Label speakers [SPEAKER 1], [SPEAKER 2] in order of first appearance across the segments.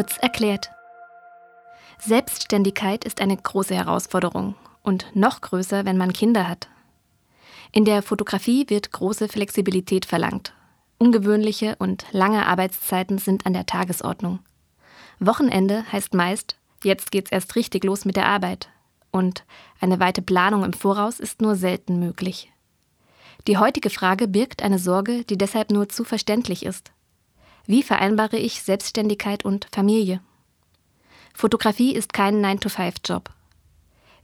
[SPEAKER 1] Kurz erklärt. Selbstständigkeit ist eine große Herausforderung und noch größer, wenn man Kinder hat. In der Fotografie wird große Flexibilität verlangt. Ungewöhnliche und lange Arbeitszeiten sind an der Tagesordnung. Wochenende heißt meist, jetzt geht's erst richtig los mit der Arbeit. Und eine weite Planung im Voraus ist nur selten möglich. Die heutige Frage birgt eine Sorge, die deshalb nur zu verständlich ist. Wie vereinbare ich Selbstständigkeit und Familie? Fotografie ist kein 9-to-5-Job.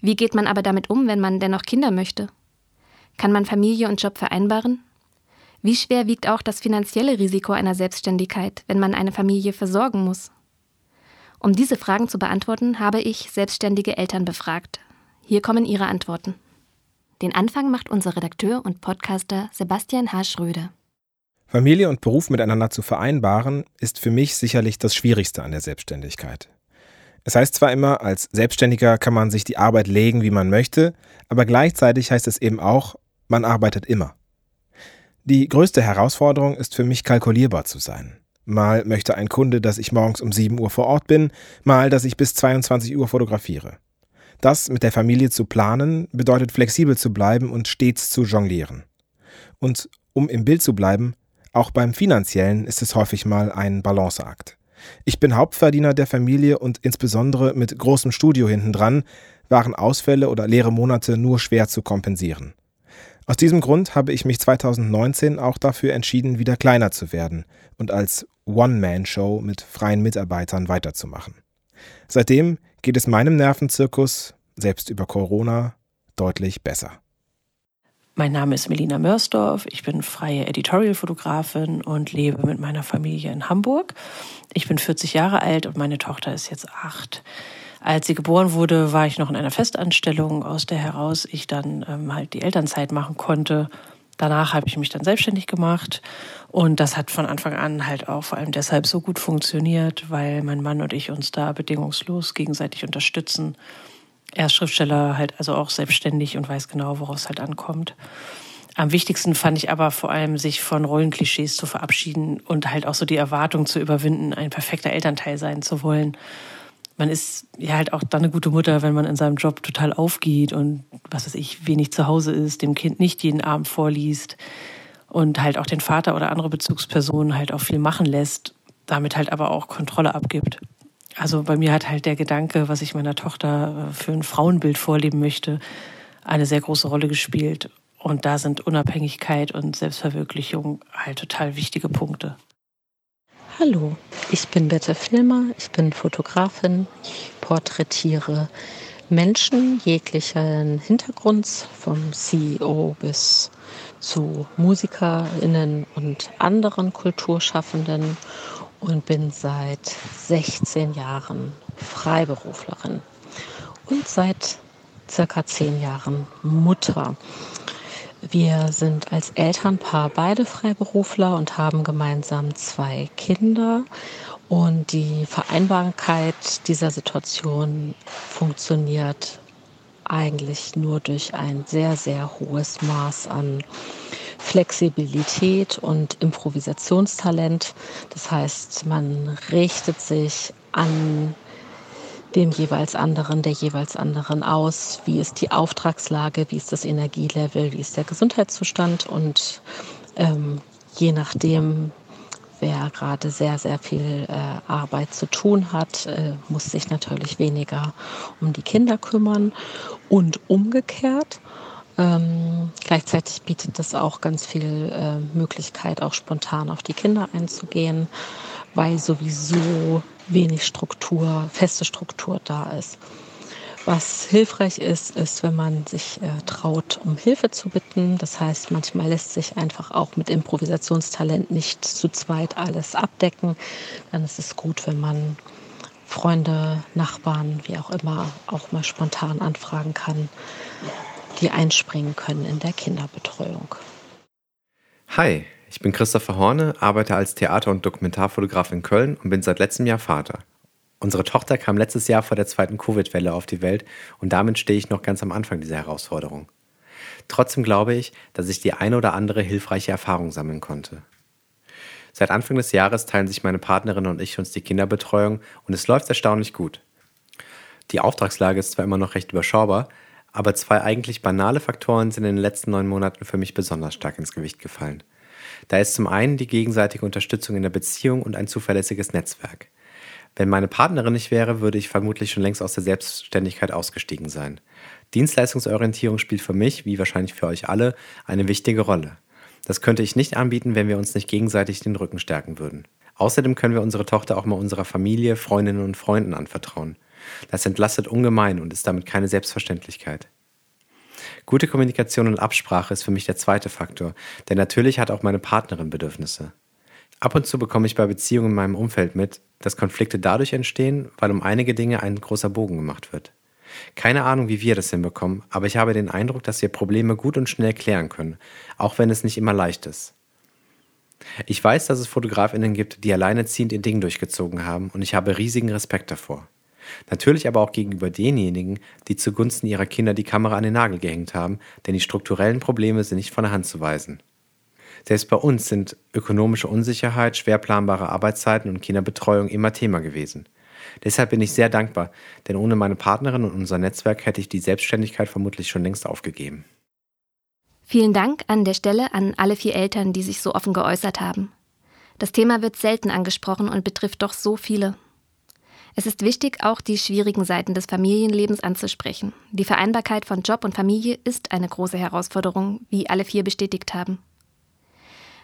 [SPEAKER 1] Wie geht man aber damit um, wenn man dennoch Kinder möchte? Kann man Familie und Job vereinbaren? Wie schwer wiegt auch das finanzielle Risiko einer Selbstständigkeit, wenn man eine Familie versorgen muss? Um diese Fragen zu beantworten, habe ich selbstständige Eltern befragt. Hier kommen ihre Antworten. Den Anfang macht unser Redakteur und Podcaster Sebastian H. Schröder.
[SPEAKER 2] Familie und Beruf miteinander zu vereinbaren, ist für mich sicherlich das Schwierigste an der Selbstständigkeit. Es heißt zwar immer, als Selbstständiger kann man sich die Arbeit legen, wie man möchte, aber gleichzeitig heißt es eben auch, man arbeitet immer. Die größte Herausforderung ist für mich kalkulierbar zu sein. Mal möchte ein Kunde, dass ich morgens um 7 Uhr vor Ort bin, mal, dass ich bis 22 Uhr fotografiere. Das mit der Familie zu planen, bedeutet flexibel zu bleiben und stets zu jonglieren. Und um im Bild zu bleiben, auch beim finanziellen ist es häufig mal ein Balanceakt. Ich bin Hauptverdiener der Familie und insbesondere mit großem Studio hintendran waren Ausfälle oder leere Monate nur schwer zu kompensieren. Aus diesem Grund habe ich mich 2019 auch dafür entschieden, wieder kleiner zu werden und als One-Man-Show mit freien Mitarbeitern weiterzumachen. Seitdem geht es meinem Nervenzirkus, selbst über Corona, deutlich besser.
[SPEAKER 3] Mein Name ist Melina Mörsdorf, ich bin freie Editorial-Fotografin und lebe mit meiner Familie in Hamburg. Ich bin 40 Jahre alt und meine Tochter ist jetzt acht. Als sie geboren wurde, war ich noch in einer Festanstellung, aus der heraus ich dann ähm, halt die Elternzeit machen konnte. Danach habe ich mich dann selbstständig gemacht und das hat von Anfang an halt auch vor allem deshalb so gut funktioniert, weil mein Mann und ich uns da bedingungslos gegenseitig unterstützen er ist Schriftsteller, halt also auch selbstständig und weiß genau, worauf es halt ankommt. Am wichtigsten fand ich aber vor allem, sich von Rollenklischees zu verabschieden und halt auch so die Erwartung zu überwinden, ein perfekter Elternteil sein zu wollen. Man ist ja halt auch dann eine gute Mutter, wenn man in seinem Job total aufgeht und was weiß ich, wenig zu Hause ist, dem Kind nicht jeden Abend vorliest und halt auch den Vater oder andere Bezugspersonen halt auch viel machen lässt, damit halt aber auch Kontrolle abgibt. Also bei mir hat halt der Gedanke, was ich meiner Tochter äh, für ein Frauenbild vorleben möchte, eine sehr große Rolle gespielt. Und da sind Unabhängigkeit und Selbstverwirklichung halt total wichtige Punkte.
[SPEAKER 4] Hallo, ich bin Bette Filmer, ich bin Fotografin, ich porträtiere Menschen jeglichen Hintergrunds, vom CEO bis zu MusikerInnen und anderen Kulturschaffenden und bin seit 16 Jahren Freiberuflerin und seit circa 10 Jahren Mutter. Wir sind als Elternpaar beide Freiberufler und haben gemeinsam zwei Kinder. Und die Vereinbarkeit dieser Situation funktioniert eigentlich nur durch ein sehr, sehr hohes Maß an Flexibilität und Improvisationstalent. Das heißt, man richtet sich an dem jeweils anderen, der jeweils anderen aus. Wie ist die Auftragslage? Wie ist das Energielevel? Wie ist der Gesundheitszustand? Und ähm, je nachdem, wer gerade sehr, sehr viel äh, Arbeit zu tun hat, äh, muss sich natürlich weniger um die Kinder kümmern. Und umgekehrt, ähm, gleichzeitig bietet das auch ganz viel äh, Möglichkeit, auch spontan auf die Kinder einzugehen, weil sowieso wenig Struktur, feste Struktur da ist. Was hilfreich ist, ist, wenn man sich äh, traut, um Hilfe zu bitten. Das heißt, manchmal lässt sich einfach auch mit Improvisationstalent nicht zu zweit alles abdecken. Dann ist es gut, wenn man Freunde, Nachbarn, wie auch immer, auch mal spontan anfragen kann, die einspringen können in der Kinderbetreuung.
[SPEAKER 5] Hi, ich bin Christopher Horne, arbeite als Theater- und Dokumentarfotograf in Köln und bin seit letztem Jahr Vater. Unsere Tochter kam letztes Jahr vor der zweiten Covid-Welle auf die Welt und damit stehe ich noch ganz am Anfang dieser Herausforderung. Trotzdem glaube ich, dass ich die eine oder andere hilfreiche Erfahrung sammeln konnte. Seit Anfang des Jahres teilen sich meine Partnerin und ich uns die Kinderbetreuung und es läuft erstaunlich gut. Die Auftragslage ist zwar immer noch recht überschaubar, aber zwei eigentlich banale Faktoren sind in den letzten neun Monaten für mich besonders stark ins Gewicht gefallen. Da ist zum einen die gegenseitige Unterstützung in der Beziehung und ein zuverlässiges Netzwerk. Wenn meine Partnerin nicht wäre, würde ich vermutlich schon längst aus der Selbstständigkeit ausgestiegen sein. Dienstleistungsorientierung spielt für mich, wie wahrscheinlich für euch alle, eine wichtige Rolle. Das könnte ich nicht anbieten, wenn wir uns nicht gegenseitig den Rücken stärken würden. Außerdem können wir unsere Tochter auch mal unserer Familie, Freundinnen und Freunden anvertrauen. Das entlastet ungemein und ist damit keine Selbstverständlichkeit. Gute Kommunikation und Absprache ist für mich der zweite Faktor, denn natürlich hat auch meine Partnerin Bedürfnisse. Ab und zu bekomme ich bei Beziehungen in meinem Umfeld mit, dass Konflikte dadurch entstehen, weil um einige Dinge ein großer Bogen gemacht wird. Keine Ahnung, wie wir das hinbekommen, aber ich habe den Eindruck, dass wir Probleme gut und schnell klären können, auch wenn es nicht immer leicht ist. Ich weiß, dass es Fotografinnen gibt, die alleinerziehend ihr Ding durchgezogen haben und ich habe riesigen Respekt davor. Natürlich aber auch gegenüber denjenigen, die zugunsten ihrer Kinder die Kamera an den Nagel gehängt haben, denn die strukturellen Probleme sind nicht von der Hand zu weisen. Selbst bei uns sind ökonomische Unsicherheit, schwer planbare Arbeitszeiten und Kinderbetreuung immer Thema gewesen. Deshalb bin ich sehr dankbar, denn ohne meine Partnerin und unser Netzwerk hätte ich die Selbstständigkeit vermutlich schon längst aufgegeben.
[SPEAKER 1] Vielen Dank an der Stelle an alle vier Eltern, die sich so offen geäußert haben. Das Thema wird selten angesprochen und betrifft doch so viele. Es ist wichtig, auch die schwierigen Seiten des Familienlebens anzusprechen. Die Vereinbarkeit von Job und Familie ist eine große Herausforderung, wie alle vier bestätigt haben.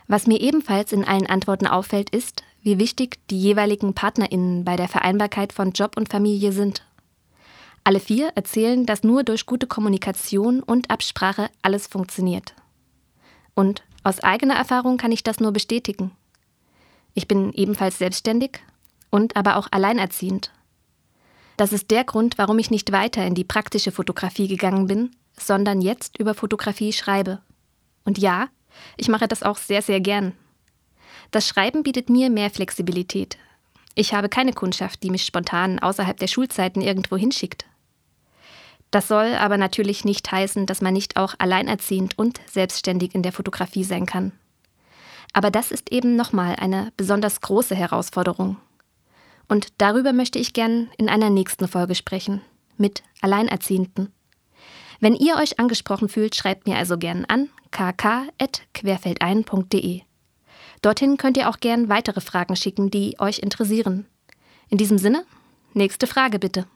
[SPEAKER 1] Was mir ebenfalls in allen Antworten auffällt, ist, wie wichtig die jeweiligen Partnerinnen bei der Vereinbarkeit von Job und Familie sind. Alle vier erzählen, dass nur durch gute Kommunikation und Absprache alles funktioniert. Und aus eigener Erfahrung kann ich das nur bestätigen. Ich bin ebenfalls selbstständig und aber auch alleinerziehend. Das ist der Grund, warum ich nicht weiter in die praktische Fotografie gegangen bin, sondern jetzt über Fotografie schreibe. Und ja, ich mache das auch sehr, sehr gern. Das Schreiben bietet mir mehr Flexibilität. Ich habe keine Kundschaft, die mich spontan außerhalb der Schulzeiten irgendwo hinschickt. Das soll aber natürlich nicht heißen, dass man nicht auch alleinerziehend und selbstständig in der Fotografie sein kann. Aber das ist eben nochmal eine besonders große Herausforderung. Und darüber möchte ich gern in einer nächsten Folge sprechen, mit Alleinerziehenden. Wenn ihr euch angesprochen fühlt, schreibt mir also gern an kk.querfeldein.de. Dorthin könnt ihr auch gern weitere Fragen schicken, die euch interessieren. In diesem Sinne, nächste Frage bitte.